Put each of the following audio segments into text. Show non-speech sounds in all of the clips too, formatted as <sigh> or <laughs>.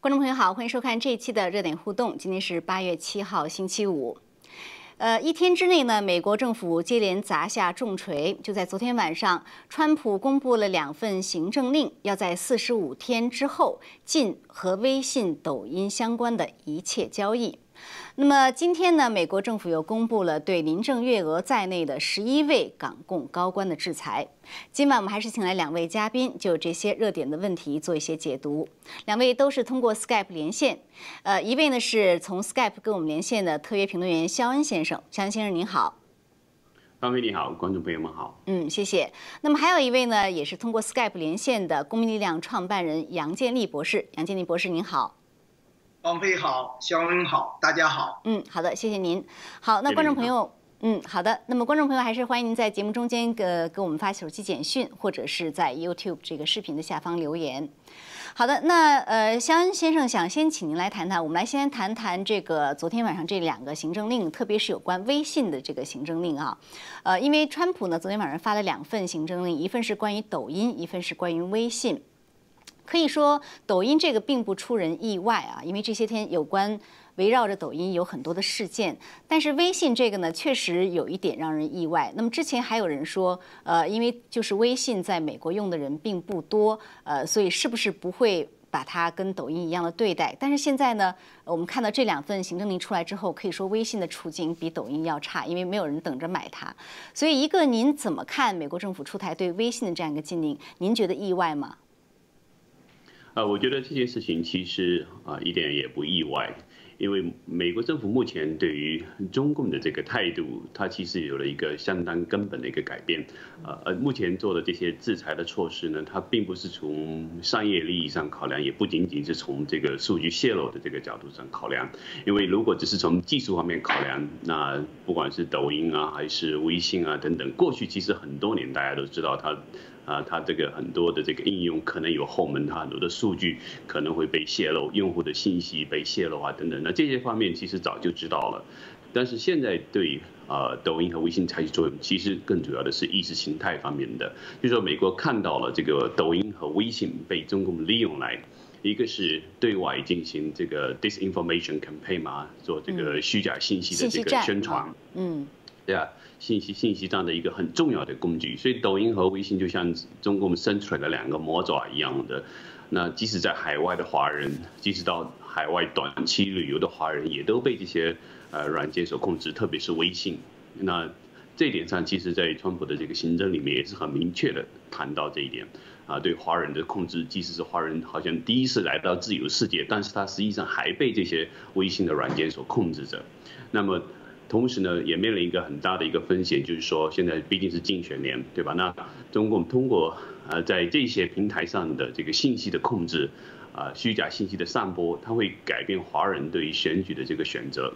观众朋友好，欢迎收看这一期的热点互动。今天是八月七号，星期五。呃，一天之内呢，美国政府接连砸下重锤。就在昨天晚上，川普公布了两份行政令，要在四十五天之后禁和微信、抖音相关的一切交易。那么今天呢，美国政府又公布了对林郑月娥在内的十一位港共高官的制裁。今晚我们还是请来两位嘉宾，就这些热点的问题做一些解读。两位都是通过 Skype 连线，呃，一位呢是从 Skype 跟我们连线的特约评论员肖恩先生，肖恩先生您好。方飞你好，观众朋友们好。嗯，谢谢。那么还有一位呢，也是通过 Skype 连线的公民力量创办人杨建立博士，杨建立博士您好。王菲好，肖恩好，大家好。嗯，好的，谢谢您。好，那观众朋友，嗯，好的。那么观众朋友还是欢迎您在节目中间给给我们发手机简讯，或者是在 YouTube 这个视频的下方留言。好的，那呃，肖恩先生想先请您来谈谈，我们来先谈谈这个昨天晚上这两个行政令，特别是有关微信的这个行政令啊。呃，因为川普呢昨天晚上发了两份行政令，一份是关于抖音，一份是关于微信。可以说，抖音这个并不出人意外啊，因为这些天有关围绕着抖音有很多的事件。但是微信这个呢，确实有一点让人意外。那么之前还有人说，呃，因为就是微信在美国用的人并不多，呃，所以是不是不会把它跟抖音一样的对待？但是现在呢，我们看到这两份行政令出来之后，可以说微信的处境比抖音要差，因为没有人等着买它。所以，一个您怎么看美国政府出台对微信的这样一个禁令？您觉得意外吗？呃，我觉得这件事情其实啊一点也不意外，因为美国政府目前对于中共的这个态度，它其实有了一个相当根本的一个改变。呃呃，目前做的这些制裁的措施呢，它并不是从商业利益上考量，也不仅仅是从这个数据泄露的这个角度上考量。因为如果只是从技术方面考量，那不管是抖音啊，还是微信啊等等，过去其实很多年大家都知道它。啊，它这个很多的这个应用可能有后门，它很多的数据可能会被泄露，用户的信息被泄露啊等等。那这些方面其实早就知道了，但是现在对呃抖音和微信采取作用，其实更主要的是意识形态方面的。就说美国看到了这个抖音和微信被中共利用来，一个是对外进行这个 disinformation campaign 嘛，做这个虚假信息的这个宣传，嗯，对对啊。信息信息上的一个很重要的工具，所以抖音和微信就像中共伸出来的两个魔爪一样的。那即使在海外的华人，即使到海外短期旅游的华人，也都被这些呃软件所控制，特别是微信。那这一点上，其实，在川普的这个行政里面也是很明确的谈到这一点啊，对华人的控制，即使是华人好像第一次来到自由世界，但是他实际上还被这些微信的软件所控制着。那么。同时呢，也面临一个很大的一个风险，就是说现在毕竟是竞选年，对吧？那中共通过呃在这些平台上的这个信息的控制，啊虚假信息的散播，它会改变华人对于选举的这个选择。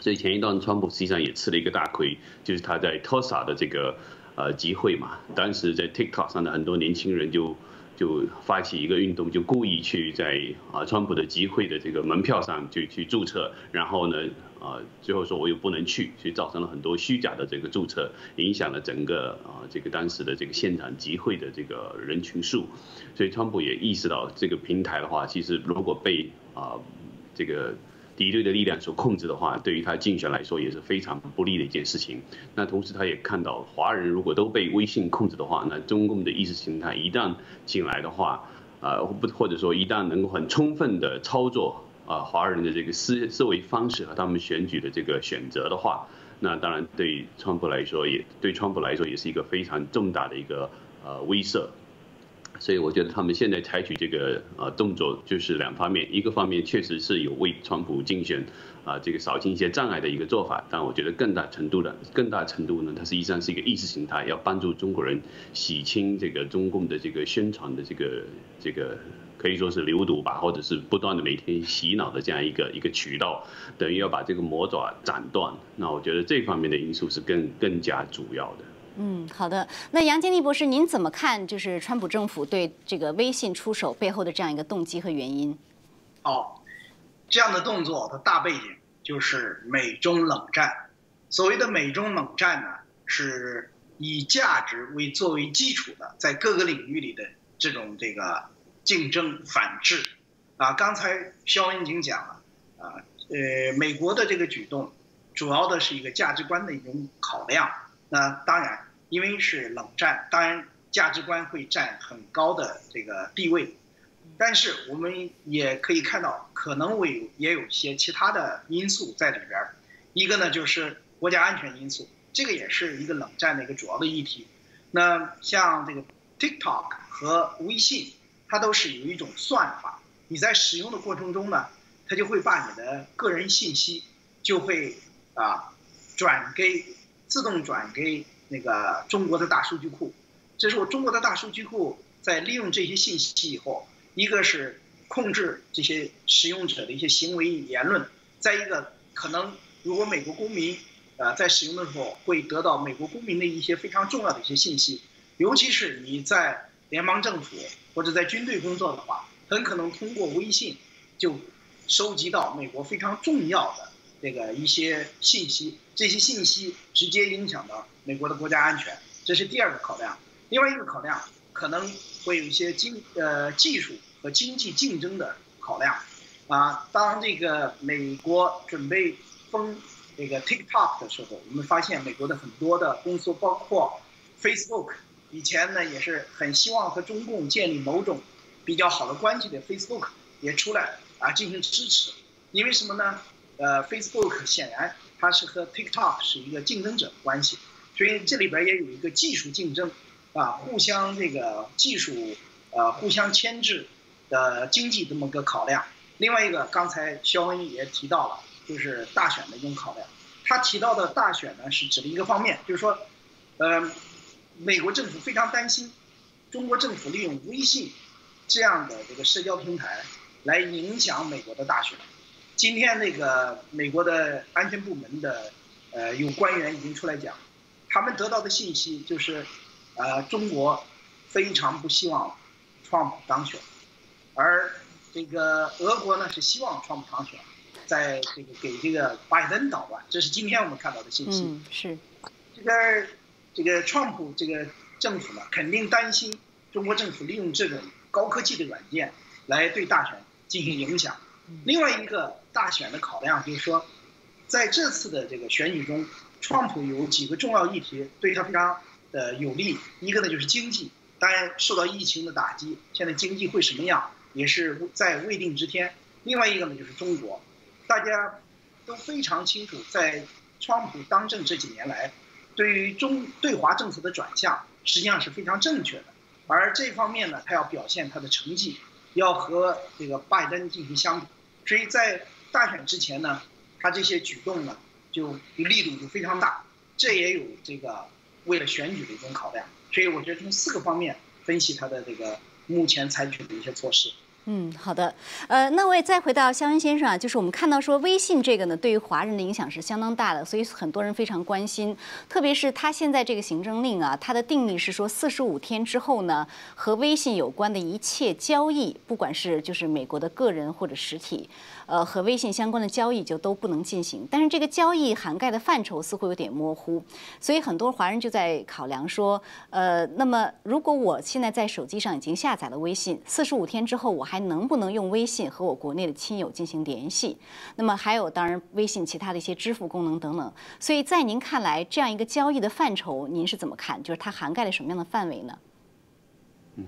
所以前一段川普实际上也吃了一个大亏，就是他在 Tosa 的这个呃集会嘛，当时在 TikTok 上的很多年轻人就就发起一个运动，就故意去在啊川普的集会的这个门票上就去注册，然后呢。啊，最后说我又不能去，所以造成了很多虚假的这个注册，影响了整个啊这个当时的这个现场集会的这个人群数，所以川普也意识到这个平台的话，其实如果被啊这个敌对的力量所控制的话，对于他竞选来说也是非常不利的一件事情。那同时他也看到，华人如果都被微信控制的话，那中共的意识形态一旦进来的话，啊不或者说一旦能够很充分的操作。啊，华人的这个思思维方式和他们选举的这个选择的话，那当然对川普来说也对川普来说也是一个非常重大的一个呃威慑。所以我觉得他们现在采取这个呃动作就是两方面，一个方面确实是有为川普竞选啊这个扫清一些障碍的一个做法，但我觉得更大程度的更大程度呢，它实际上是一个意识形态，要帮助中国人洗清这个中共的这个宣传的这个这个。可以说是流毒吧，或者是不断的每天洗脑的这样一个一个渠道，等于要把这个魔爪斩断。那我觉得这方面的因素是更更加主要的。嗯，好的。那杨建立博士，您怎么看？就是川普政府对这个微信出手背后的这样一个动机和原因？哦，这样的动作的大背景就是美中冷战。所谓的美中冷战呢，是以价值为作为基础的，在各个领域里的这种这个竞争反制。啊，刚才肖恩已经讲了，啊，呃，美国的这个举动，主要的是一个价值观的一种考量。那当然，因为是冷战，当然价值观会占很高的这个地位。但是我们也可以看到，可能会也有些其他的因素在里边儿。一个呢，就是国家安全因素，这个也是一个冷战的一个主要的议题。那像这个 TikTok 和微信，它都是有一种算法。你在使用的过程中呢，它就会把你的个人信息就会啊转给自动转给那个中国的大数据库。这是我中国的大数据库在利用这些信息以后，一个是控制这些使用者的一些行为言论，再一个可能如果美国公民呃在使用的时候会得到美国公民的一些非常重要的一些信息，尤其是你在联邦政府或者在军队工作的话。很可能通过微信就收集到美国非常重要的这个一些信息，这些信息直接影响到美国的国家安全，这是第二个考量。另外一个考量可能会有一些经呃技术和经济竞争的考量。啊，当这个美国准备封这个 TikTok 的时候，我们发现美国的很多的公司，包括 Facebook，以前呢也是很希望和中共建立某种。比较好的关系的 Facebook 也出来啊进行支持，因为什么呢？呃，Facebook 显然它是和 TikTok 是一个竞争者关系，所以这里边也有一个技术竞争，啊，互相这个技术呃互相牵制的经济这么个考量。另外一个，刚才肖恩也提到了，就是大选的一种考量。他提到的大选呢，是指的一个方面，就是说，呃，美国政府非常担心中国政府利用微信。这样的这个社交平台来影响美国的大选。今天那个美国的安全部门的呃有官员已经出来讲，他们得到的信息就是，呃中国非常不希望 Trump 当选，而这个俄国呢是希望 Trump 当选，在这个给这个拜登捣乱。这是今天我们看到的信息。嗯，是。这个这个 Trump 这个政府呢肯定担心中国政府利用这种。高科技的软件来对大选进行影响。另外一个大选的考量就是说，在这次的这个选举中，川普有几个重要议题对他非常的有利。一个呢就是经济，当然受到疫情的打击，现在经济会什么样也是在未定之天。另外一个呢就是中国，大家都非常清楚，在川普当政这几年来，对于中对华政策的转向实际上是非常正确的。而这方面呢，他要表现他的成绩，要和这个拜登进行相比，所以在大选之前呢，他这些举动呢，就力度就非常大，这也有这个为了选举的一种考量，所以我觉得从四个方面分析他的这个目前采取的一些措施。嗯，好的，呃，那我也再回到肖恩先生啊，就是我们看到说微信这个呢，对于华人的影响是相当大的，所以很多人非常关心，特别是他现在这个行政令啊，它的定义是说四十五天之后呢，和微信有关的一切交易，不管是就是美国的个人或者实体。呃，和微信相关的交易就都不能进行，但是这个交易涵盖的范畴似乎有点模糊，所以很多华人就在考量说，呃，那么如果我现在在手机上已经下载了微信，四十五天之后我还能不能用微信和我国内的亲友进行联系？那么还有，当然微信其他的一些支付功能等等，所以在您看来，这样一个交易的范畴，您是怎么看？就是它涵盖了什么样的范围呢？嗯。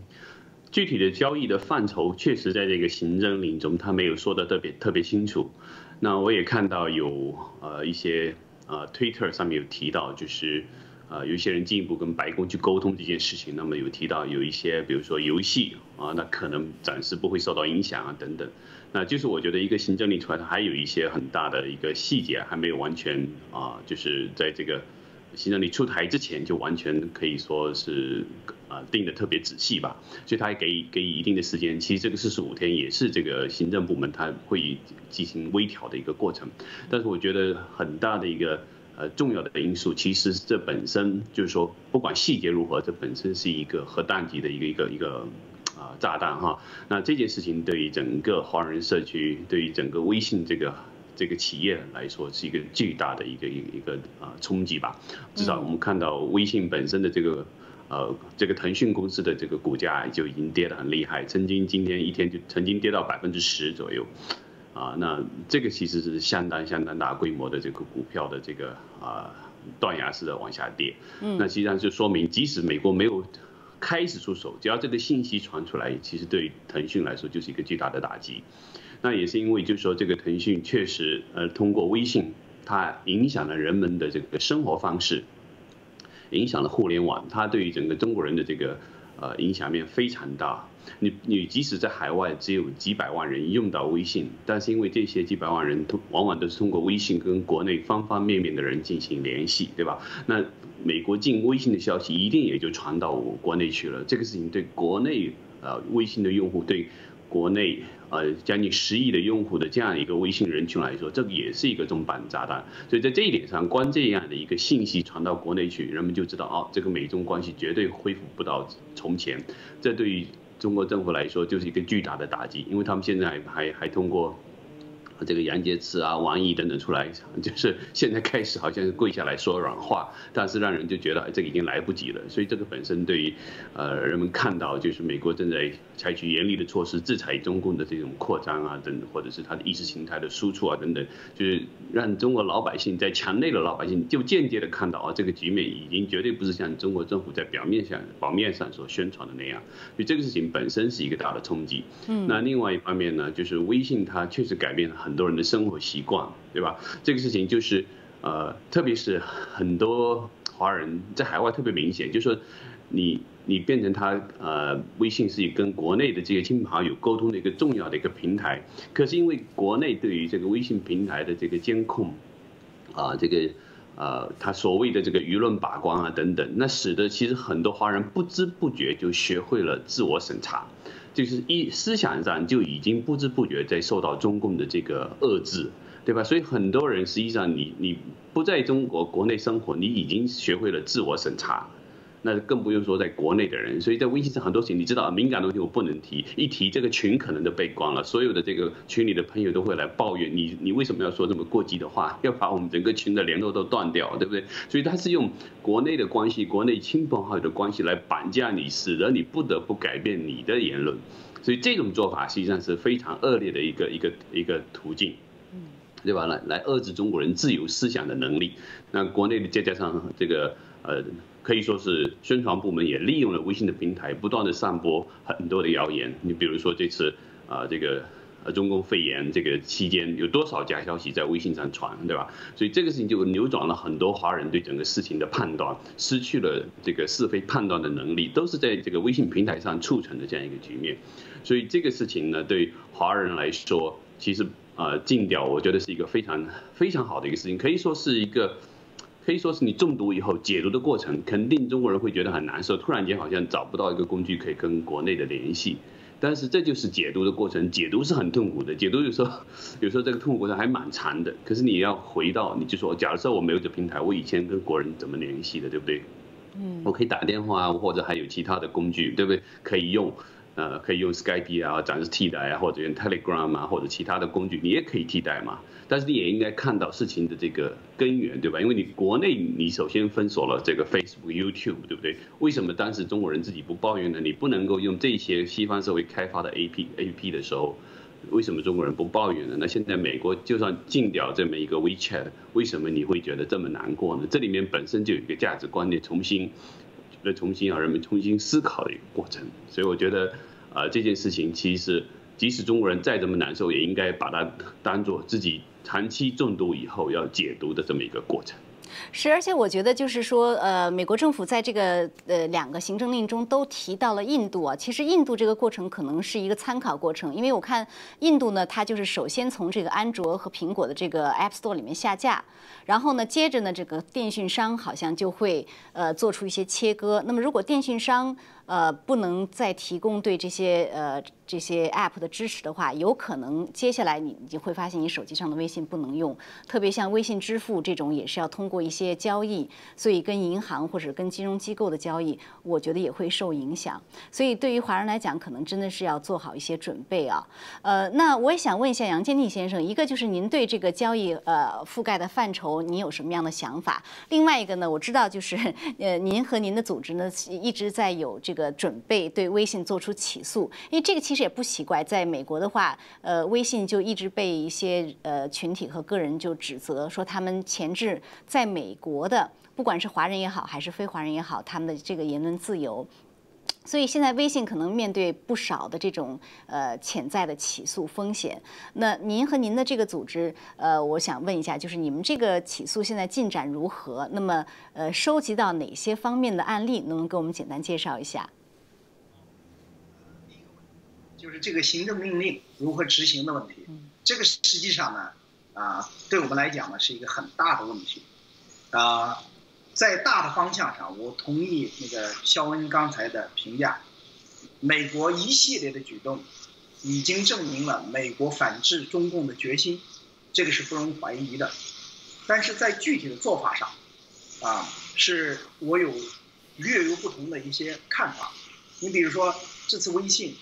具体的交易的范畴，确实在这个行政令中，他没有说的特别特别清楚。那我也看到有呃一些呃 Twitter 上面有提到，就是呃有一些人进一步跟白宫去沟通这件事情。那么有提到有一些，比如说游戏啊，那可能暂时不会受到影响啊等等。那就是我觉得一个行政令出来，它还有一些很大的一个细节还没有完全啊，就是在这个。行政令出台之前就完全可以说是啊定的特别仔细吧，所以他还给给予一定的时间。其实这个四十五天也是这个行政部门他会进行微调的一个过程。但是我觉得很大的一个呃重要的因素，其实这本身就是说不管细节如何，这本身是一个核弹级的一个一个一个啊炸弹哈。那这件事情对于整个华人社区，对于整个微信这个。这个企业来说是一个巨大的一个一个一个啊冲击吧。至少我们看到微信本身的这个呃这个腾讯公司的这个股价就已经跌得很厉害，曾经今天一天就曾经跌到百分之十左右。啊，那这个其实是相当相当大规模的这个股票的这个啊断崖式的往下跌。嗯，那实际上就说明，即使美国没有开始出手，只要这个信息传出来，其实对于腾讯来说就是一个巨大的打击。那也是因为就是说这个腾讯确实呃通过微信，它影响了人们的这个生活方式，影响了互联网，它对于整个中国人的这个呃影响面非常大。你你即使在海外只有几百万人用到微信，但是因为这些几百万人通往往都是通过微信跟国内方方面面的人进行联系，对吧？那美国进微信的消息一定也就传到国内去了。这个事情对国内呃微信的用户，对国内呃将近十亿的用户的这样一个微信人群来说，这个也是一个重磅炸弹。所以在这一点上，光这样的一个信息传到国内去，人们就知道哦，这个美中关系绝对恢复不到从前。这对于中国政府来说就是一个巨大的打击，因为他们现在还还通过。这个杨洁篪啊、王毅等等出来，<laughs> 就是现在开始好像是跪下来说软话，但是让人就觉得这个已经来不及了。所以这个本身对于呃人们看到就是美国正在采取严厉的措施制裁中共的这种扩张啊等，或者是它的意识形态的输出啊等等，就是让中国老百姓在墙内的老百姓就间接的看到啊这个局面已经绝对不是像中国政府在表面上表面上所宣传的那样。所以这个事情本身是一个大的冲击。嗯。那另外一方面呢，就是微信它确实改变了很。很多人的生活习惯，对吧？这个事情就是，呃，特别是很多华人在海外特别明显，就是说，你你变成他呃，微信是跟国内的这些亲朋好友沟通的一个重要的一个平台。可是因为国内对于这个微信平台的这个监控，啊，这个呃，他所谓的这个舆论把关啊等等，那使得其实很多华人不知不觉就学会了自我审查。就是一思想上就已经不知不觉在受到中共的这个遏制，对吧？所以很多人实际上你你不在中国国内生活，你已经学会了自我审查。那更不用说在国内的人，所以在微信上很多事情，你知道敏感的东西我不能提，一提这个群可能就被关了，所有的这个群里的朋友都会来抱怨你，你为什么要说这么过激的话，要把我们整个群的联络都断掉，对不对？所以他是用国内的关系，国内亲朋好友的关系来绑架你，使得你不得不改变你的言论，所以这种做法实际上是非常恶劣的一个一个一个途径，对吧？来来遏制中国人自由思想的能力，那国内的再加上这个呃。可以说是宣传部门也利用了微信的平台，不断的散播很多的谣言。你比如说这次啊，这个呃中共肺炎这个期间，有多少假消息在微信上传，对吧？所以这个事情就扭转了很多华人对整个事情的判断，失去了这个是非判断的能力，都是在这个微信平台上促成的这样一个局面。所以这个事情呢，对华人来说，其实啊禁掉，我觉得是一个非常非常好的一个事情，可以说是一个。可以说是你中毒以后解毒的过程，肯定中国人会觉得很难受。突然间好像找不到一个工具可以跟国内的联系，但是这就是解毒的过程。解毒是很痛苦的，解毒有时候有时候这个痛苦过程还蛮长的。可是你要回到，你就说，假如说我没有这平台，我以前跟国人怎么联系的，对不对？嗯，我可以打电话，或者还有其他的工具，对不对？可以用。呃，可以用 Skype 啊，暂时替代啊，或者用 Telegram 啊，或者其他的工具，你也可以替代嘛。但是你也应该看到事情的这个根源，对吧？因为你国内你首先封锁了这个 Facebook、YouTube，对不对？为什么当时中国人自己不抱怨呢？你不能够用这些西方社会开发的 A P A P 的时候，为什么中国人不抱怨呢？那现在美国就算禁掉这么一个 WeChat，为什么你会觉得这么难过呢？这里面本身就有一个价值观念重新，来重新让人们重新思考的一个过程。所以我觉得。啊，这件事情其实，即使中国人再怎么难受，也应该把它当做自己长期中毒以后要解毒的这么一个过程。是，而且我觉得就是说，呃，美国政府在这个呃两个行政令中都提到了印度啊。其实印度这个过程可能是一个参考过程，因为我看印度呢，它就是首先从这个安卓和苹果的这个 App Store 里面下架，然后呢，接着呢，这个电讯商好像就会呃做出一些切割。那么如果电讯商呃不能再提供对这些呃这些 App 的支持的话，有可能接下来你你就会发现你手机上的微信不能用。特别像微信支付这种，也是要通过一些交易，所以跟银行或者跟金融机构的交易，我觉得也会受影响。所以对于华人来讲，可能真的是要做好一些准备啊。呃，那我也想问一下杨建立先生，一个就是您对这个交易呃覆盖的范畴，您有什么样的想法？另外一个呢，我知道就是呃您和您的组织呢一直在有这个准备对微信做出起诉，因为这个其实也不奇怪，在美国的话，呃，微信就一直被一些呃群体和个人就指责说他们前置在美国的，不管是华人也好，还是非华人也好，他们的这个言论自由。所以现在微信可能面对不少的这种呃潜在的起诉风险。那您和您的这个组织，呃，我想问一下，就是你们这个起诉现在进展如何？那么呃，收集到哪些方面的案例？能不能给我们简单介绍一下？就是这个行政命令如何执行的问题。这个实际上呢，啊，对我们来讲呢是一个很大的问题，啊。在大的方向上，我同意那个肖恩刚才的评价。美国一系列的举动，已经证明了美国反制中共的决心，这个是不容怀疑的。但是在具体的做法上，啊，是我有略有不同的一些看法。你比如说这次微信，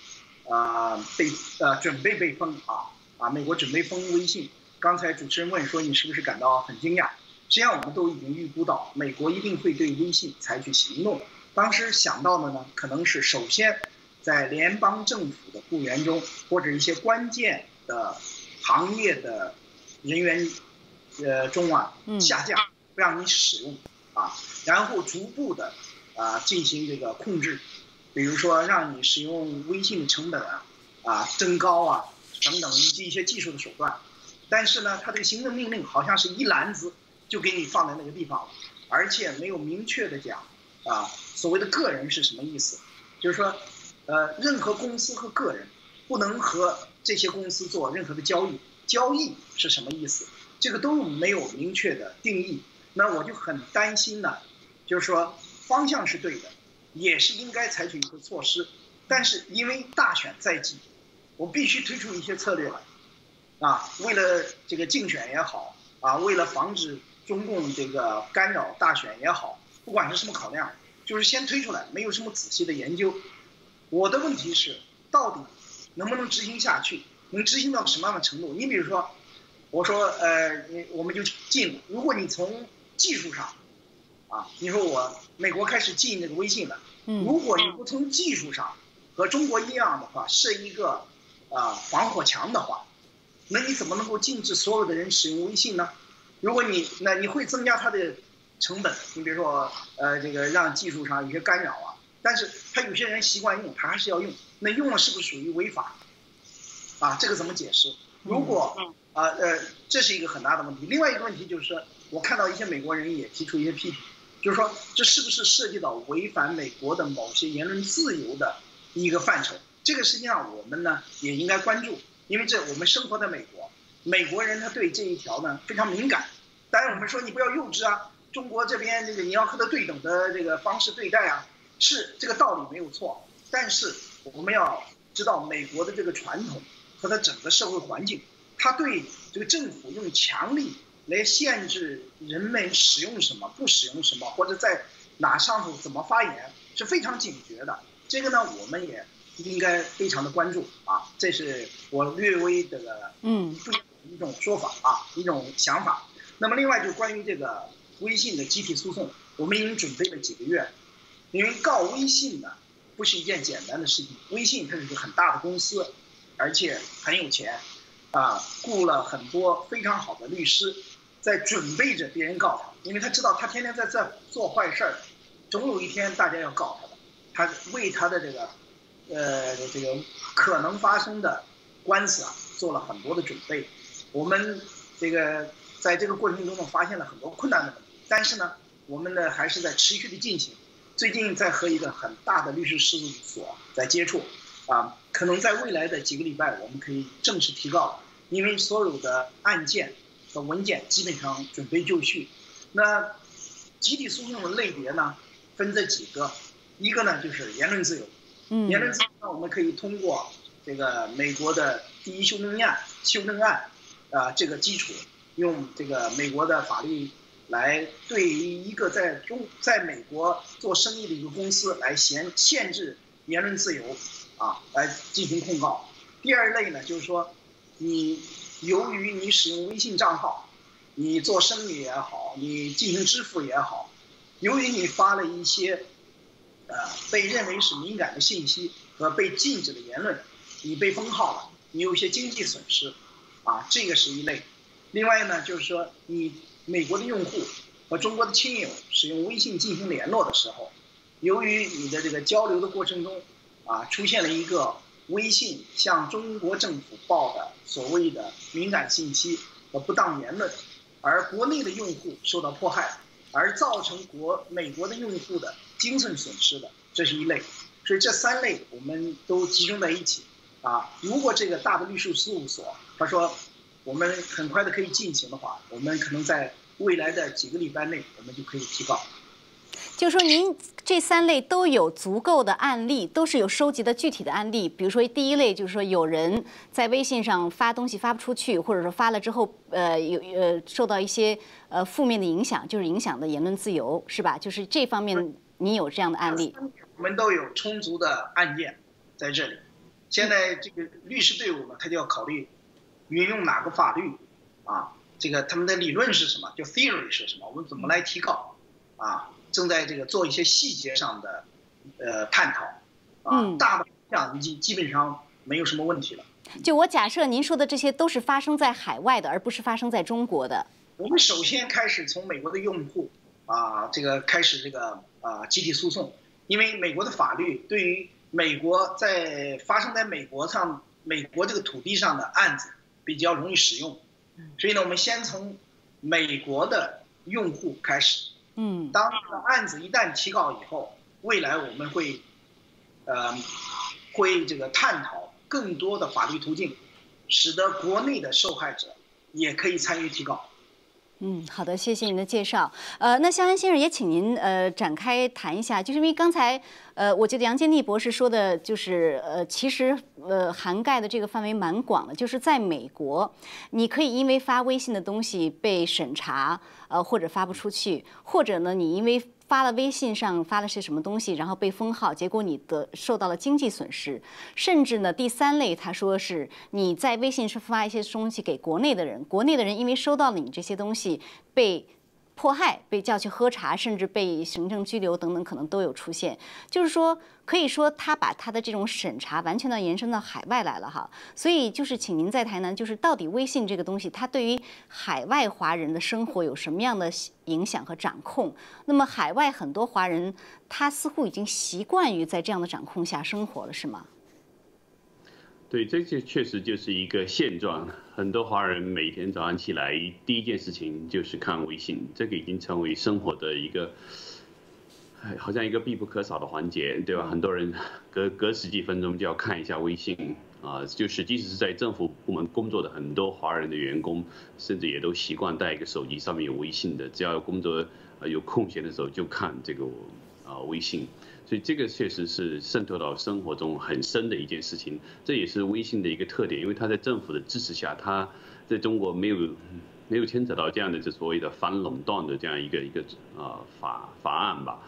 啊，被呃准备被封啊啊，美国准备封微信。刚才主持人问说你是不是感到很惊讶？实际上，我们都已经预估到，美国一定会对微信采取行动。当时想到的呢，可能是首先在联邦政府的雇员中，或者一些关键的行业的人员呃中啊下架，不让你使用啊，然后逐步的啊进行这个控制，比如说让你使用微信的成本啊啊增高啊等等，以及一些技术的手段。但是呢，他这个行政命令好像是一篮子。就给你放在那个地方了，而且没有明确的讲，啊，所谓的个人是什么意思？就是说，呃，任何公司和个人不能和这些公司做任何的交易，交易是什么意思？这个都没有明确的定义。那我就很担心呢，就是说方向是对的，也是应该采取一个措施，但是因为大选在即，我必须推出一些策略来，啊，为了这个竞选也好，啊，为了防止。中共这个干扰大选也好，不管是什么考量，就是先推出来，没有什么仔细的研究。我的问题是，到底能不能执行下去？能执行到什么样的程度？你比如说，我说，呃，你我们就禁。如果你从技术上，啊，你说我美国开始禁那个微信了，如果你不从技术上和中国一样的话，设一个啊防火墙的话，那你怎么能够禁止所有的人使用微信呢？如果你那你会增加它的成本，你比如说呃这个让技术上有些干扰啊，但是他有些人习惯用，他还是要用，那用了是不是属于违法？啊，这个怎么解释？如果啊呃这是一个很大的问题。另外一个问题就是说，我看到一些美国人也提出一些批评，就是说这是不是涉及到违反美国的某些言论自由的一个范畴？这个实际上我们呢也应该关注，因为这我们生活在美国。美国人他对这一条呢非常敏感，当然我们说你不要幼稚啊，中国这边这个你要和他对等的这个方式对待啊，是这个道理没有错，但是我们要知道美国的这个传统和它整个社会环境，他对这个政府用强力来限制人们使用什么不使用什么，或者在哪上头怎么发言是非常警觉的，这个呢我们也应该非常的关注啊，这是我略微这个嗯。一种说法啊，一种想法。那么另外就关于这个微信的集体诉讼，我们已经准备了几个月。因为告微信呢，不是一件简单的事情。微信它是一个很大的公司，而且很有钱，啊，雇了很多非常好的律师，在准备着别人告他，因为他知道他天天在这做坏事儿，总有一天大家要告他的。他为他的这个，呃，这个可能发生的官司啊，做了很多的准备。我们这个在这个过程中呢，发现了很多困难的问题，但是呢，我们呢还是在持续的进行。最近在和一个很大的律师事务所在接触，啊，可能在未来的几个礼拜，我们可以正式提告，因为所有的案件和文件基本上准备就绪。那集体诉讼的类别呢，分这几个，一个呢就是言论自由，言论自由呢，我们可以通过这个美国的第一修正案修正案。啊这个基础，用这个美国的法律来对于一个在中在美国做生意的一个公司来限限制言论自由，啊，来进行控告。第二类呢，就是说，你由于你使用微信账号，你做生意也好，你进行支付也好，由于你发了一些，呃，被认为是敏感的信息和被禁止的言论，你被封号了，你有一些经济损失，啊，这个是一类。另外呢，就是说，你美国的用户和中国的亲友使用微信进行联络的时候，由于你的这个交流的过程中，啊，出现了一个。微信向中国政府报的所谓的敏感信息和不当言论，而国内的用户受到迫害，而造成国美国的用户的精神损失的，这是一类。所以这三类我们都集中在一起。啊，如果这个大的律师事务所他说我们很快的可以进行的话，我们可能在未来的几个礼拜内，我们就可以提报。就是说，您这三类都有足够的案例，都是有收集的具体的案例。比如说，第一类就是说，有人在微信上发东西发不出去，或者说发了之后，呃，有呃受到一些呃负面的影响，就是影响的言论自由，是吧？就是这方面，您有这样的案例？我们都有充足的案件在这里。现在这个律师队伍嘛，他就要考虑运用哪个法律啊？这个他们的理论是什么？就 theory 是什么？我们怎么来提高啊？正在这个做一些细节上的，呃，探讨，啊，大的方向已经基本上没有什么问题了。就我假设您说的这些都是发生在海外的，而不是发生在中国的。我们首先开始从美国的用户啊，这个开始这个啊集体诉讼，因为美国的法律对于美国在发生在美国上美国这个土地上的案子比较容易使用，所以呢，我们先从美国的用户开始。嗯，当这个案子一旦提告以后，未来我们会，呃，会这个探讨更多的法律途径，使得国内的受害者也可以参与提告。嗯，好的，谢谢您的介绍。呃，那肖安先生也请您呃展开谈一下，就是因为刚才呃，我觉得杨建立博士说的，就是呃，其实呃涵盖的这个范围蛮广的，就是在美国，你可以因为发微信的东西被审查，呃，或者发不出去，或者呢，你因为发了微信上发了些什么东西，然后被封号，结果你的受到了经济损失，甚至呢第三类，他说是你在微信上发一些东西给国内的人，国内的人因为收到了你这些东西被。迫害、被叫去喝茶，甚至被行政拘留等等，可能都有出现。就是说，可以说他把他的这种审查完全的延伸到海外来了哈。所以，就是请您在台南，就是到底微信这个东西，它对于海外华人的生活有什么样的影响和掌控？那么，海外很多华人，他似乎已经习惯于在这样的掌控下生活了，是吗？对，这些确实就是一个现状。很多华人每天早上起来第一件事情就是看微信，这个已经成为生活的一个，好像一个必不可少的环节，对吧？很多人隔隔十几分钟就要看一下微信啊，就是即使是在政府部门工作的很多华人的员工，甚至也都习惯带一个手机上面有微信的，只要有工作有空闲的时候就看这个啊微信。所以这个确实是渗透到生活中很深的一件事情，这也是微信的一个特点，因为它在政府的支持下，它在中国没有没有牵扯到这样的这所谓的反垄断的这样一个一个啊法法案吧。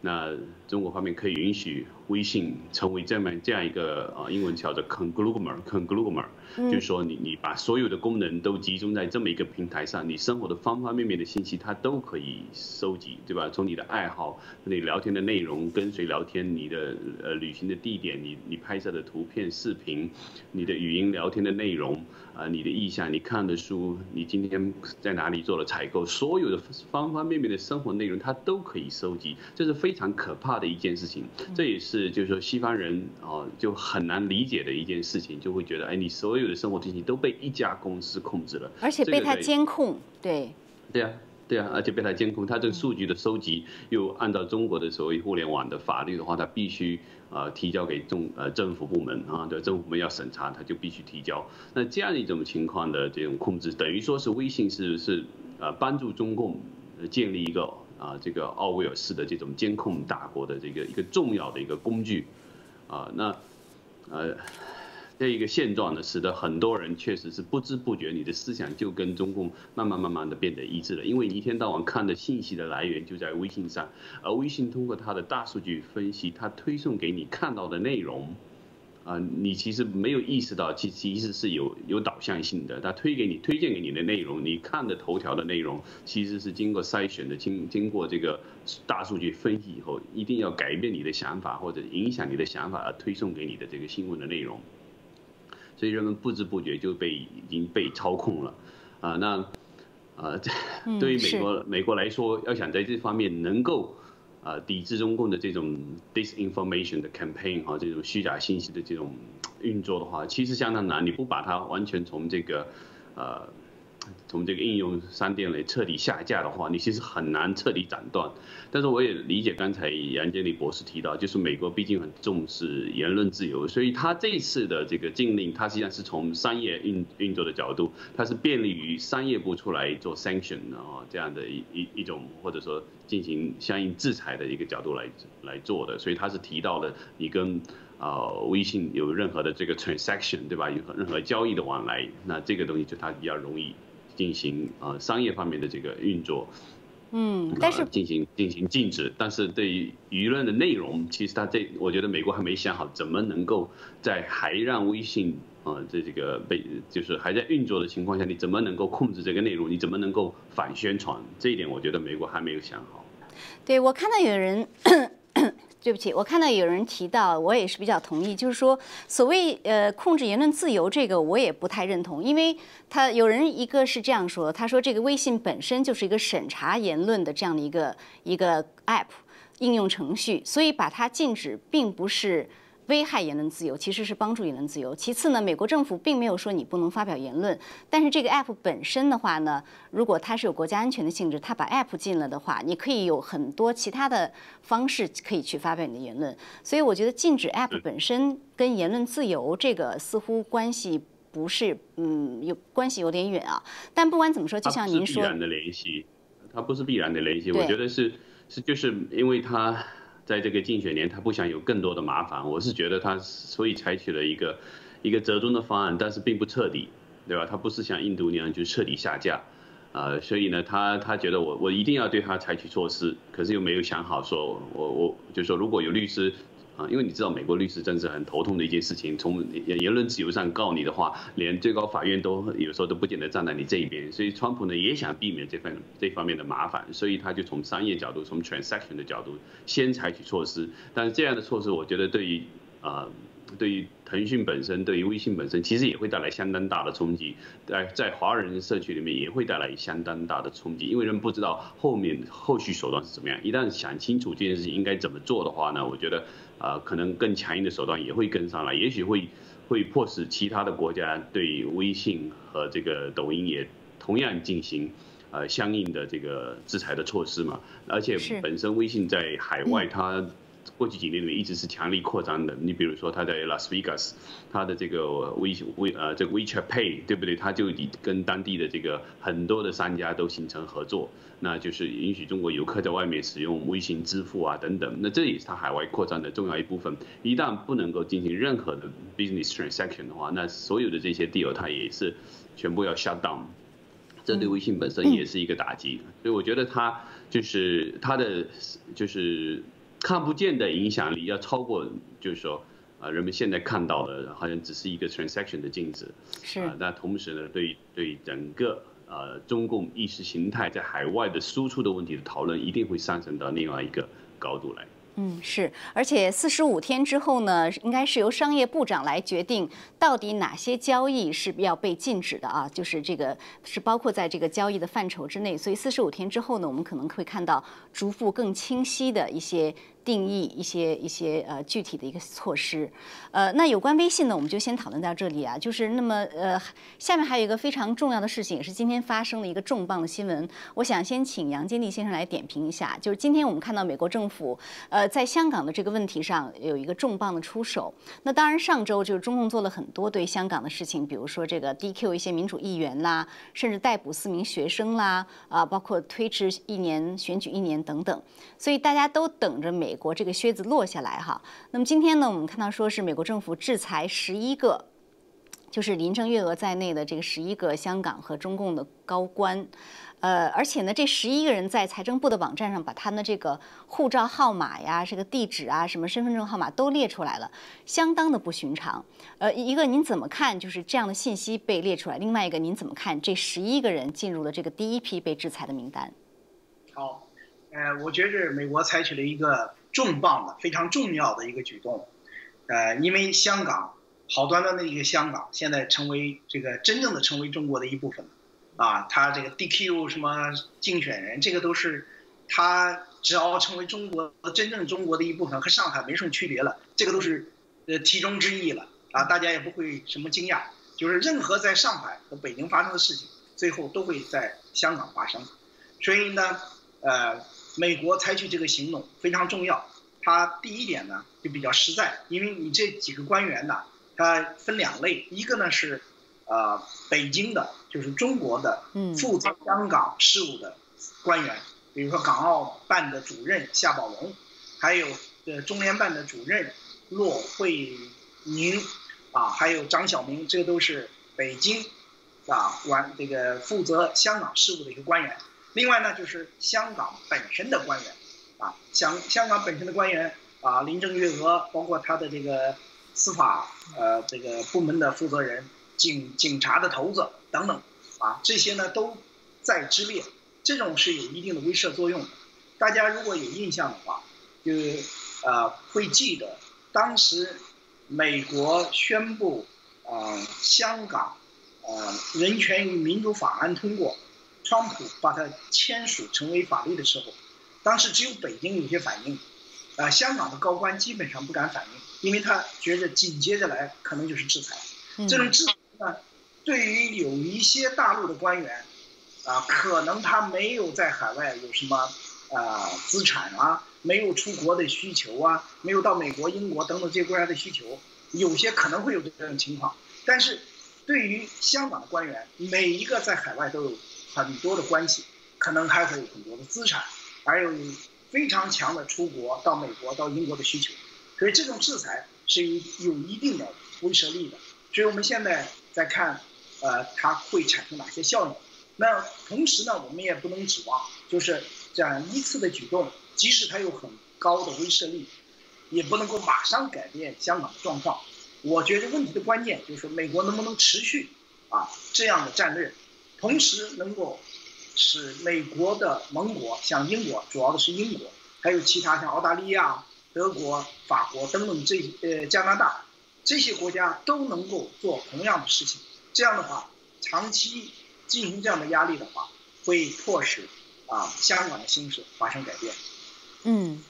那中国方面可以允许微信成为这么这样一个啊英文叫做 conglomerate，conglomerate，就是说你你把所有的功能都集中在这么一个平台上，你生活的方方面面的信息它都可以收集，对吧？从你的爱好、你聊天的内容、跟谁聊天、你的呃旅行的地点、你你拍摄的图片、视频、你的语音聊天的内容啊、你的意向、你看的书、你今天在哪里做了采购，所有的方方面面的生活内容它都可以收集，这是非。常可怕的一件事情，这也是就是说西方人啊就很难理解的一件事情，就会觉得哎，你所有的生活信息都被一家公司控制了，而且被他监控，对，对啊，对啊，而且被他监控，他这个数据的收集又按照中国的所谓互联网的法律的话，他必须啊提交给中呃政府部门啊，对政府部门要审查，他就必须提交。那这样一种情况的这种控制，等于说是微信是是呃帮助中共建立一个。啊，这个奥威尔式的这种监控大国的这个一个重要的一个工具，啊，那，呃，这一个现状呢，使得很多人确实是不知不觉，你的思想就跟中共慢慢慢慢的变得一致了。因为你一天到晚看的信息的来源就在微信上，而微信通过它的大数据分析，它推送给你看到的内容。啊，你其实没有意识到，其其实是有有导向性的。他推给你、推荐给你的内容，你看的头条的内容，其实是经过筛选的，经经过这个大数据分析以后，一定要改变你的想法或者影响你的想法而推送给你的这个新闻的内容。所以人们不知不觉就被已经被操控了。啊，那啊，对于美国美国来说，要想在这方面能够。啊，抵制中共的这种 disinformation 的 campaign 哈，这种虚假信息的这种运作的话，其实相当难。你不把它完全从这个，呃。从这个应用商店来彻底下架的话，你其实很难彻底斩断。但是我也理解刚才杨建立博士提到，就是美国毕竟很重视言论自由，所以他这次的这个禁令，它实际上是从商业运运作的角度，它是便利于商业部出来做 sanction 啊这样的一一一种或者说进行相应制裁的一个角度来来做的。所以他是提到了你跟啊微信有任何的这个 transaction 对吧？有任何交易的往来，那这个东西就它比较容易。进行啊商业方面的这个运作，嗯，但是进行进行禁止，但是对于舆论的内容，其实他这我觉得美国还没想好怎么能够在还让微信啊这这个被就是还在运作的情况下，你怎么能够控制这个内容？你怎么能够反宣传？这一点我觉得美国还没有想好。对我看到有人。对不起，我看到有人提到，我也是比较同意，就是说，所谓呃控制言论自由这个，我也不太认同，因为他有人一个是这样说，他说这个微信本身就是一个审查言论的这样的一个一个 app 应用程序，所以把它禁止并不是。危害言论自由其实是帮助言论自由。其次呢，美国政府并没有说你不能发表言论，但是这个 app 本身的话呢，如果它是有国家安全的性质，它把 app 禁了的话，你可以有很多其他的方式可以去发表你的言论。所以我觉得禁止 app 本身跟言论自由这个似乎关系不是，嗯，有关系有点远啊。但不管怎么说，就像您说，必然的联系，它不是必然的联系。我觉得是是就是因为它。在这个竞选年，他不想有更多的麻烦，我是觉得他所以采取了一个一个折中的方案，但是并不彻底，对吧？他不是像印度那样就彻底下架，啊，所以呢，他他觉得我我一定要对他采取措施，可是又没有想好说，我我就说如果有律师。啊，因为你知道美国律师真是很头痛的一件事情。从言论自由上告你的话，连最高法院都有时候都不见得站在你这一边。所以川普呢也想避免这份这方面的麻烦，所以他就从商业角度、从 transaction 的角度先采取措施。但是这样的措施，我觉得对于啊，对于腾讯本身、对于微信本身，其实也会带来相当大的冲击。在在华人社区里面也会带来相当大的冲击，因为人不知道后面后续手段是怎么样。一旦想清楚这件事情应该怎么做的话呢，我觉得。啊，可能更强硬的手段也会跟上来，也许会会迫使其他的国家对微信和这个抖音也同样进行呃相应的这个制裁的措施嘛。而且本身微信在海外它。过去几年里面一直是强力扩张的。你比如说，他在拉斯维加斯，他的这个微微呃这个 WeChat Pay，对不对？他就已跟当地的这个很多的商家都形成合作，那就是允许中国游客在外面使用微信支付啊等等。那这也是他海外扩张的重要一部分。一旦不能够进行任何的 business transaction 的话，那所有的这些 deal 它也是全部要 shut down。这对微信本身也是一个打击。所以我觉得它就是它的就是。看不见的影响力要超过，就是说，啊，人们现在看到的，好像只是一个 transaction 的镜子，是啊，那同时呢，对对整个呃中共意识形态在海外的输出的问题的讨论，一定会上升到另外一个高度来。嗯，是，而且四十五天之后呢，应该是由商业部长来决定到底哪些交易是要被禁止的啊，就是这个是包括在这个交易的范畴之内，所以四十五天之后呢，我们可能会看到逐步更清晰的一些。定义一些一些呃具体的一个措施，呃，那有关微信呢，我们就先讨论到这里啊。就是那么呃，下面还有一个非常重要的事情，也是今天发生的一个重磅的新闻。我想先请杨坚立先生来点评一下。就是今天我们看到美国政府呃在香港的这个问题上有一个重磅的出手。那当然上周就是中共做了很多对香港的事情，比如说这个 DQ 一些民主议员啦，甚至逮捕四名学生啦，啊，包括推迟一年选举一年等等。所以大家都等着美。国这个靴子落下来哈，那么今天呢，我们看到说是美国政府制裁十一个就是林郑月娥在内的这个十一个香港和中共的高官。呃，而且呢，这十一个人在财政部的网站上把他们的这个护照号码呀、这个地址啊、什么身份证号码都列出来了，相当的不寻常。呃，一个您怎么看？就是这样的信息被列出来。另外一个，您怎么看这十一个人进入了这个第一批被制裁的名单？好，呃，我觉着美国采取了一个重磅的、非常重要的一个举动，呃，因为香港好端端的一个香港，现在成为这个真正的成为中国的一部分了。啊，他这个 DQ 什么竞选人，这个都是他只要成为中国真正中国的一部分，和上海没什么区别了，这个都是呃其中之一了。啊，大家也不会什么惊讶，就是任何在上海和北京发生的事情，最后都会在香港发生，所以呢，呃，美国采取这个行动非常重要，它第一点呢就比较实在，因为你这几个官员呢，它分两类，一个呢是。呃，北京的，就是中国的负责香港事务的官员，比如说港澳办的主任夏宝龙，还有呃中联办的主任骆惠宁，啊，还有张晓明，这都是北京啊管这个负责香港事务的一个官员。另外呢，就是香港本身的官员，啊，香香港本身的官员啊，林郑月娥，包括他的这个司法呃这个部门的负责人。警警察的头子等等，啊，这些呢都在之列，这种是有一定的威慑作用的。大家如果有印象的话，就呃会记得当时美国宣布啊香港呃人权与民主法案通过，川普把它签署成为法律的时候，当时只有北京有些反应，啊香港的高官基本上不敢反应，因为他觉得紧接着来可能就是制裁，这种制。裁呢对于有一些大陆的官员，啊，可能他没有在海外有什么啊资产啊，没有出国的需求啊，没有到美国、英国等等这些国家的需求，有些可能会有这种情况。但是，对于香港的官员，每一个在海外都有很多的关系，可能还会有很多的资产，还有非常强的出国到美国、到英国的需求，所以这种制裁是有有一定的威慑力的。所以我们现在。在看，呃，它会产生哪些效应？那同时呢，我们也不能指望，就是这样一次的举动，即使它有很高的威慑力，也不能够马上改变香港的状况。我觉得问题的关键就是美国能不能持续啊这样的战略，同时能够使美国的盟国，像英国，主要的是英国，还有其他像澳大利亚、德国、法国等等这呃加拿大。这些国家都能够做同样的事情，这样的话，长期进行这样的压力的话，会迫使啊香港的形势发生改变。嗯，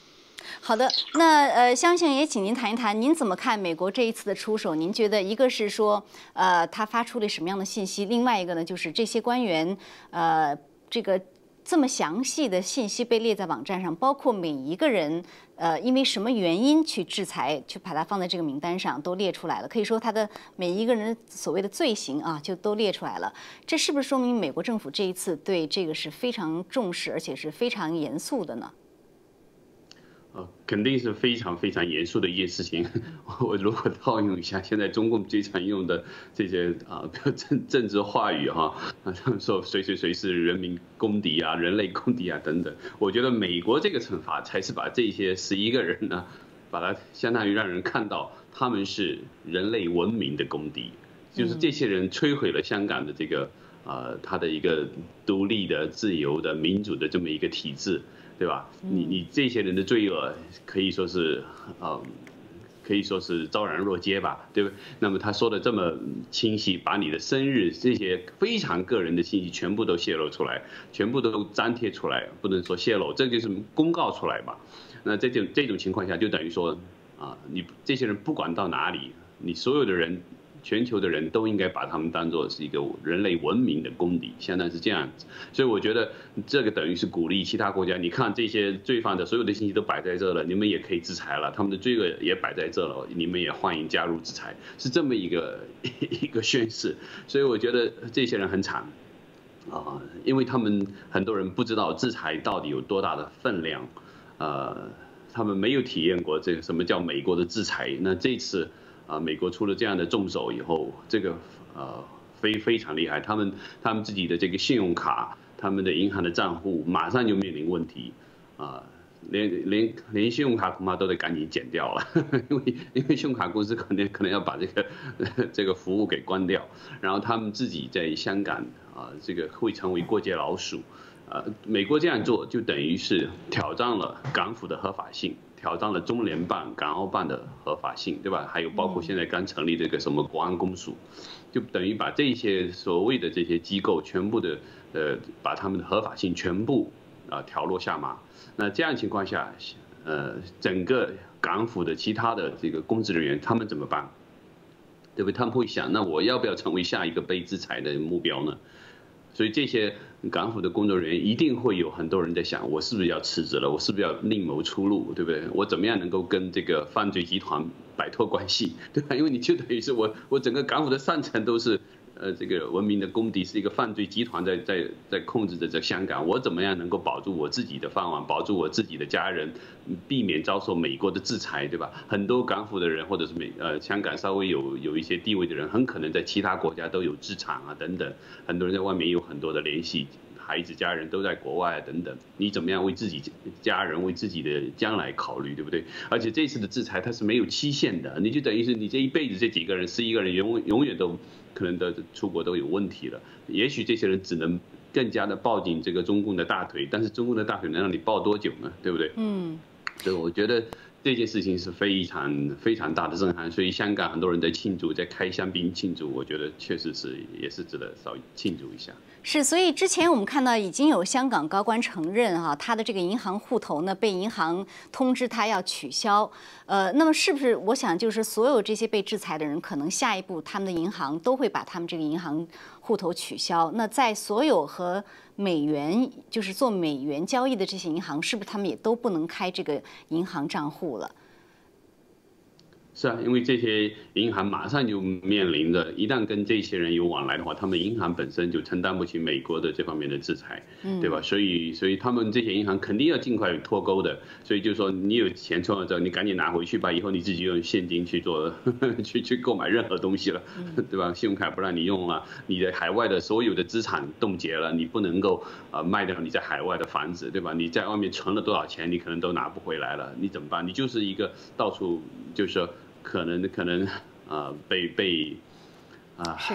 好的，那呃，相信也请您谈一谈，您怎么看美国这一次的出手？您觉得一个是说，呃，他发出了什么样的信息？另外一个呢，就是这些官员，呃，这个。这么详细的信息被列在网站上，包括每一个人，呃，因为什么原因去制裁，去把它放在这个名单上，都列出来了。可以说，他的每一个人所谓的罪行啊，就都列出来了。这是不是说明美国政府这一次对这个是非常重视，而且是非常严肃的呢？肯定是非常非常严肃的一件事情。<laughs> 我如果套用一下现在中共最常用的这些啊 <laughs> 政政治话语哈，啊他们 <laughs> 说谁谁谁是人民公敌啊、人类公敌啊等等，我觉得美国这个惩罚才是把这些十一个人呢，把它相当于让人看到他们是人类文明的公敌，就是这些人摧毁了香港的这个呃他的一个独立的、自由的、民主的这么一个体制。对吧？你你这些人的罪恶可以说是，呃，可以说是昭然若揭吧，对不？那么他说的这么清晰，把你的生日这些非常个人的信息全部都泄露出来，全部都粘贴出来，不能说泄露，这就是公告出来嘛。那这种这种情况下，就等于说，啊，你这些人不管到哪里，你所有的人。全球的人都应该把他们当做是一个人类文明的公敌，相当是这样子。所以我觉得这个等于是鼓励其他国家，你看这些罪犯的所有的信息都摆在这了，你们也可以制裁了，他们的罪恶也摆在这了，你们也欢迎加入制裁，是这么一个 <laughs> 一个宣誓。所以我觉得这些人很惨啊，因为他们很多人不知道制裁到底有多大的分量，呃，他们没有体验过这个什么叫美国的制裁。那这次。啊，美国出了这样的重手以后，这个呃非非常厉害，他们他们自己的这个信用卡，他们的银行的账户马上就面临问题，啊。连连连信用卡恐怕都得赶紧剪掉了，<laughs> 因为因为信用卡公司可能可能要把这个 <laughs> 这个服务给关掉，然后他们自己在香港啊，这个会成为过街老鼠，呃，美国这样做就等于是挑战了港府的合法性，挑战了中联办、港澳办的合法性，对吧？还有包括现在刚成立这个什么国安公署，就等于把这些所谓的这些机构全部的呃，把他们的合法性全部啊挑落下马。那这样情况下，呃，整个港府的其他的这个公职人员他们怎么办？对不对？他们会想，那我要不要成为下一个被制裁的目标呢？所以这些港府的工作人员一定会有很多人在想，我是不是要辞职了？我是不是要另谋出路？对不对？我怎么样能够跟这个犯罪集团摆脱关系？<laughs> 对吧？因为你就等于是我，我整个港府的上层都是。呃，这个文明的公敌是一个犯罪集团在在在控制着这香港，我怎么样能够保住我自己的饭碗，保住我自己的家人，避免遭受美国的制裁，对吧？很多港府的人或者是美呃香港稍微有有一些地位的人，很可能在其他国家都有资产啊等等，很多人在外面有很多的联系，孩子家人都在国外等等，你怎么样为自己家人为自己的将来考虑，对不对？而且这次的制裁它是没有期限的，你就等于是你这一辈子这几个人，十一个人永永远都。可能的出国都有问题了，也许这些人只能更加的抱紧这个中共的大腿，但是中共的大腿能让你抱多久呢？对不对？嗯，所以我觉得这件事情是非常非常大的震撼，所以香港很多人在庆祝，在开香槟庆祝，我觉得确实是也是值得稍微庆祝一下。是，所以之前我们看到已经有香港高官承认，哈，他的这个银行户头呢被银行通知他要取消，呃，那么是不是？我想就是所有这些被制裁的人，可能下一步他们的银行都会把他们这个银行户头取消。那在所有和美元就是做美元交易的这些银行，是不是他们也都不能开这个银行账户了？是啊，因为这些银行马上就面临着，一旦跟这些人有往来的话，他们银行本身就承担不起美国的这方面的制裁，对吧？所以，所以他们这些银行肯定要尽快脱钩的。所以就说，你有钱存了之后，你赶紧拿回去吧，以后你自己用现金去做，<laughs> 去去购买任何东西了，<laughs> 对吧？信用卡不让你用了，你的海外的所有的资产冻结了，你不能够啊卖掉你在海外的房子，对吧？你在外面存了多少钱，你可能都拿不回来了，你怎么办？你就是一个到处就是说。可能可能啊被被啊是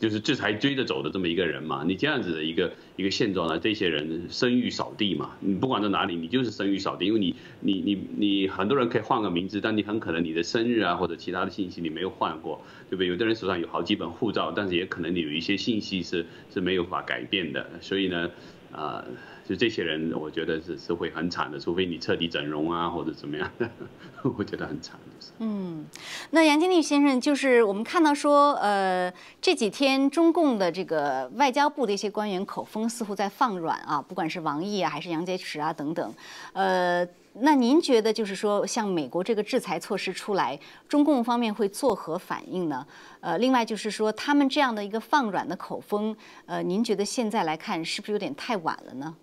就是制裁追着走的这么一个人嘛，你这样子的一个一个现状呢，这些人声誉扫地嘛，你不管在哪里，你就是声誉扫地，因为你你你你很多人可以换个名字，但你很可能你的生日啊或者其他的信息你没有换过，对不对？有的人手上有好几本护照，但是也可能你有一些信息是是没有法改变的，所以呢啊。就这些人，我觉得是是会很惨的，除非你彻底整容啊，或者怎么样，<laughs> 我觉得很惨。嗯，那杨金立先生，就是我们看到说，呃，这几天中共的这个外交部的一些官员口风似乎在放软啊，不管是王毅啊，还是杨洁篪啊等等，呃。那您觉得，就是说，像美国这个制裁措施出来，中共方面会作何反应呢？呃，另外就是说，他们这样的一个放软的口风，呃，您觉得现在来看是不是有点太晚了呢？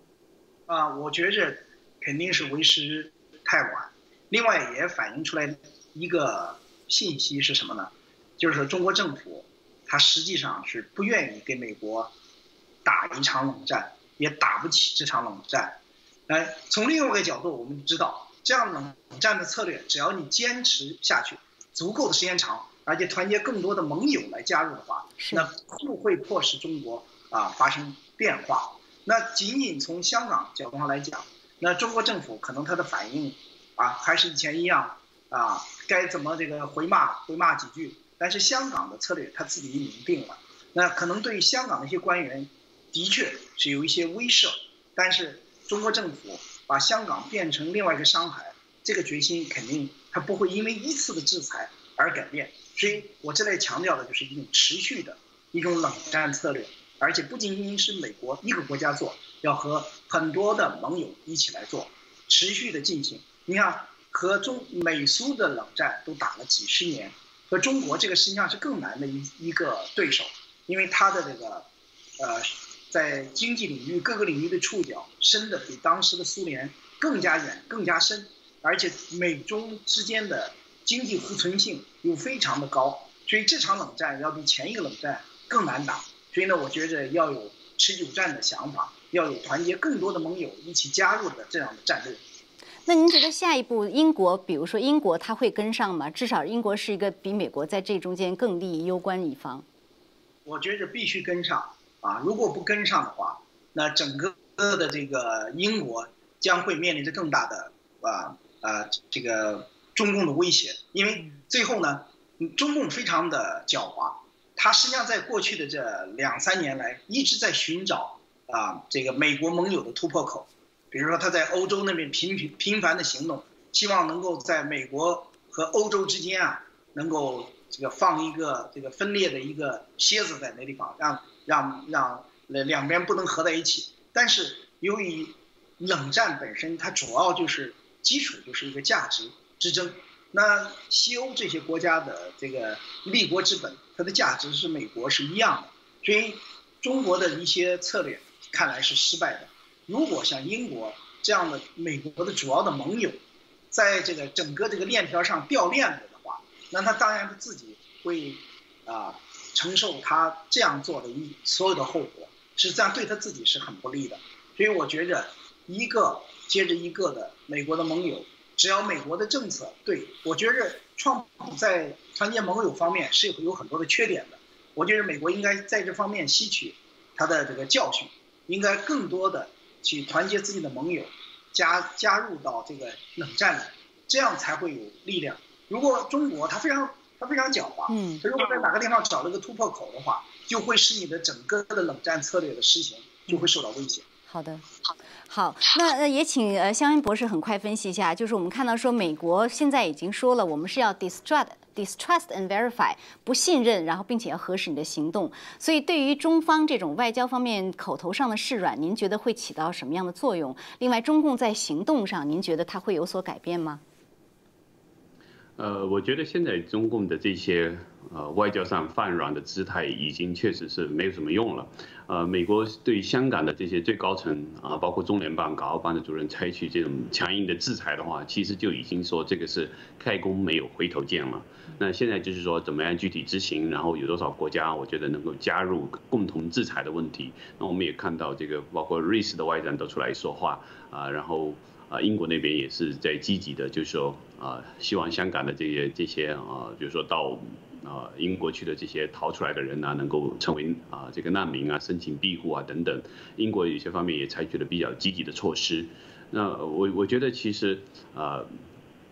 啊，我觉着肯定是为时太晚。另外也反映出来一个信息是什么呢？就是说中国政府他实际上是不愿意跟美国打一场冷战，也打不起这场冷战。哎，从另外一个角度，我们知道，这样冷战的策略，只要你坚持下去，足够的时间长，而且团结更多的盟友来加入的话，那不会迫使中国啊发生变化。那仅仅从香港角度上来讲，那中国政府可能他的反应啊还是以前一样啊，该怎么这个回骂回骂几句。但是香港的策略他自己已经定了，那可能对香港的一些官员，的确是有一些威慑，但是。中国政府把香港变成另外一个上海，这个决心肯定他不会因为一次的制裁而改变。所以我这里强调的就是一种持续的一种冷战策略，而且不仅仅是美国一个国家做，要和很多的盟友一起来做，持续的进行。你看，和中美苏的冷战都打了几十年，和中国这个实际上是更难的一一个对手，因为它的这个，呃。在经济领域各个领域的触角伸的比当时的苏联更加远、更加深，而且美中之间的经济互存性又非常的高，所以这场冷战要比前一个冷战更难打。所以呢，我觉着要有持久战的想法，要有团结更多的盟友一起加入的这样的战略。那您觉得下一步英国，比如说英国，他会跟上吗？至少英国是一个比美国在这中间更利益攸关一方。我觉着必须跟上啊！如果不跟上的话，那整个的这个英国将会面临着更大的啊啊这个中共的威胁。因为最后呢，中共非常的狡猾，他实际上在过去的这两三年来一直在寻找啊这个美国盟友的突破口。比如说他在欧洲那边频频频繁的行动，希望能够在美国和欧洲之间啊，能够这个放一个这个分裂的一个蝎子在那地方，让让让两边不能合在一起。但是由于冷战本身它主要就是基础就是一个价值之争，那西欧这些国家的这个立国之本，它的价值是美国是一样的，所以中国的一些策略看来是失败的。如果像英国这样的美国的主要的盟友，在这个整个这个链条上掉链子的话，那他当然是自己会啊承受他这样做的一所有的后果，实际上对他自己是很不利的。所以我觉着一个接着一个的美国的盟友，只要美国的政策对我觉着创在团结盟友方面是有很多的缺点的。我觉得美国应该在这方面吸取他的这个教训，应该更多的。去团结自己的盟友，加加入到这个冷战里，这样才会有力量。如果中国他非常他非常狡猾，嗯，它如果在哪个地方找了个突破口的话，就会使你的整个的冷战策略的实行就会受到威胁。好的，好，好，那呃也请呃香恩博士很快分析一下，就是我们看到说美国现在已经说了，我们是要 distrust。distrust and verify 不信任，然后并且要核实你的行动。所以对于中方这种外交方面口头上的示软，您觉得会起到什么样的作用？另外，中共在行动上，您觉得它会有所改变吗？呃，我觉得现在中共的这些呃外交上泛软的姿态，已经确实是没有什么用了。呃，美国对香港的这些最高层啊，包括中联办、港澳办的主任采取这种强硬的制裁的话，其实就已经说这个是开弓没有回头箭了。那现在就是说怎么样具体执行，然后有多少国家，我觉得能够加入共同制裁的问题。那我们也看到这个，包括瑞士的外长都出来说话啊，然后。啊，英国那边也是在积极的，就是说啊，希望香港的这些这些啊，就是说到啊英国去的这些逃出来的人呢，能够成为啊这个难民啊，申请庇护啊等等。英国有些方面也采取了比较积极的措施。那我我觉得其实啊。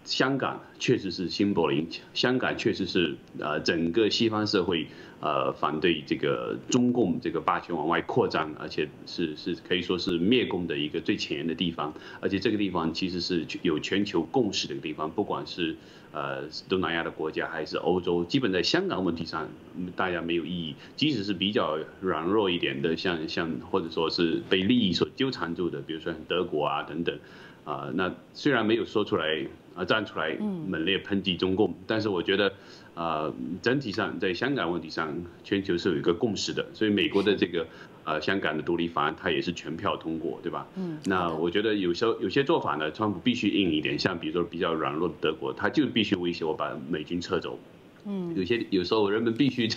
香港确实是新柏林，香港确实是啊整个西方社会呃反对这个中共这个霸权往外扩张，而且是是可以说是灭共的一个最前沿的地方，而且这个地方其实是有全球共识的一个地方，不管是呃东南亚的国家还是欧洲，基本在香港问题上大家没有异议，即使是比较软弱一点的，像像或者说是被利益所纠缠住的，比如说德国啊等等。啊，那虽然没有说出来啊，站出来猛烈抨击中共，但是我觉得，啊，整体上在香港问题上，全球是有一个共识的，所以美国的这个呃香港的独立法案，它也是全票通过，对吧？嗯。那我觉得有时候有些做法呢，川普必须硬一点，像比如说比较软弱的德国，他就必须威胁我把美军撤走。嗯。有些有时候人们必须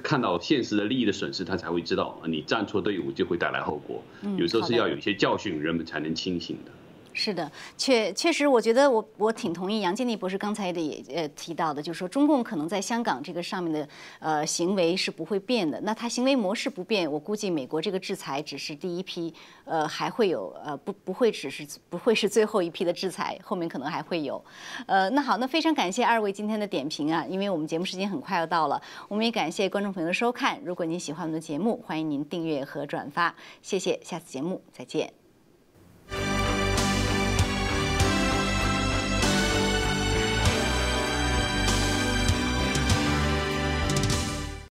看到现实的利益的损失，他才会知道你站错队伍就会带来后果。嗯。有时候是要有一些教训，人们才能清醒的。是的，确确实，我觉得我我挺同意杨建立博士刚才的也呃提到的，就是说中共可能在香港这个上面的呃行为是不会变的。那他行为模式不变，我估计美国这个制裁只是第一批，呃还会有呃不不会只是不会是最后一批的制裁，后面可能还会有。呃，那好，那非常感谢二位今天的点评啊，因为我们节目时间很快要到了，我们也感谢观众朋友的收看。如果您喜欢我们的节目，欢迎您订阅和转发，谢谢，下次节目再见。